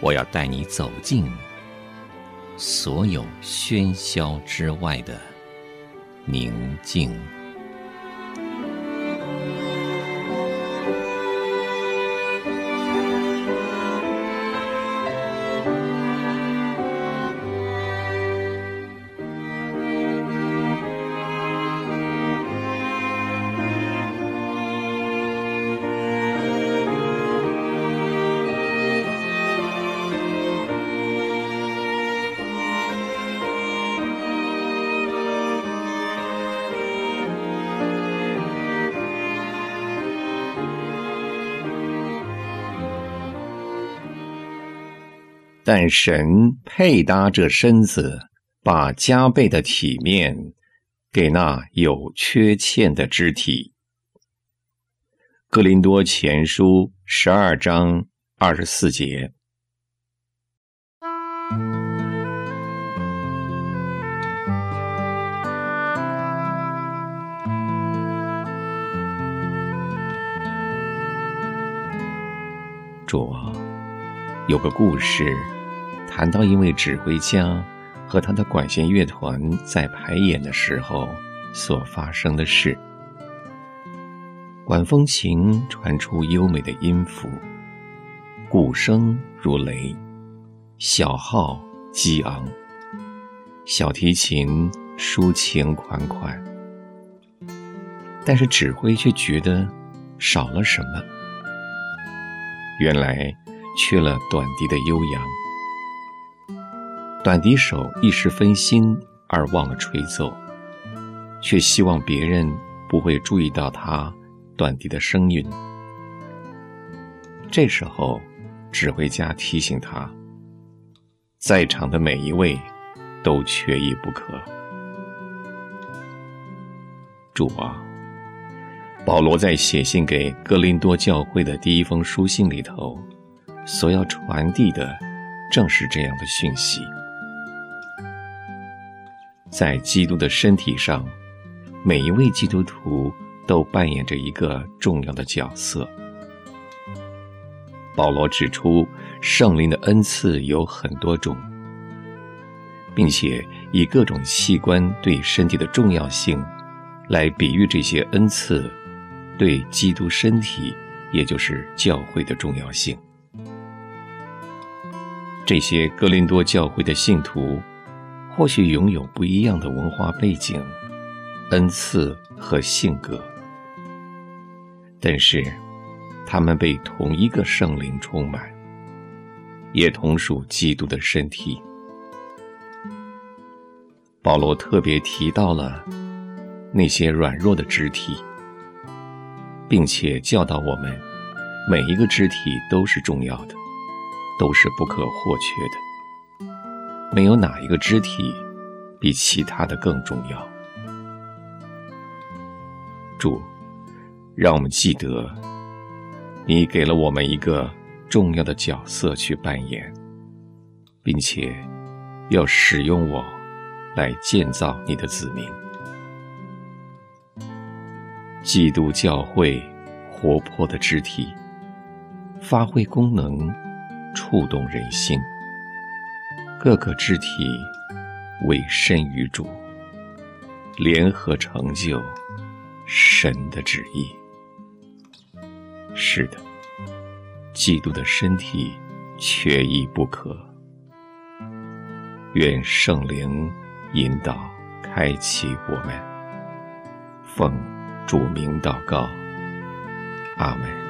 我要带你走进所有喧嚣之外的宁静。但神配搭这身子，把加倍的体面给那有缺欠的肢体。哥林多前书十二章二十四节。主啊，有个故事。谈到一位指挥家和他的管弦乐团在排演的时候所发生的事。管风琴传出优美的音符，鼓声如雷，小号激昂，小提琴抒情款款。但是指挥却觉得少了什么，原来缺了短笛的悠扬。短笛手一时分心而忘了吹奏，却希望别人不会注意到他短笛的声韵。这时候，指挥家提醒他，在场的每一位都缺一不可。主啊，保罗在写信给哥林多教会的第一封书信里头，所要传递的正是这样的讯息。在基督的身体上，每一位基督徒都扮演着一个重要的角色。保罗指出，圣灵的恩赐有很多种，并且以各种器官对身体的重要性，来比喻这些恩赐对基督身体，也就是教会的重要性。这些哥林多教会的信徒。或许拥有不一样的文化背景、恩赐和性格，但是他们被同一个圣灵充满，也同属基督的身体。保罗特别提到了那些软弱的肢体，并且教导我们，每一个肢体都是重要的，都是不可或缺的。没有哪一个肢体比其他的更重要。主，让我们记得，你给了我们一个重要的角色去扮演，并且要使用我来建造你的子民。基督教会活泼的肢体，发挥功能，触动人心。各个肢体委身于主，联合成就神的旨意。是的，基督的身体缺一不可。愿圣灵引导、开启我们，奉主名祷告，阿门。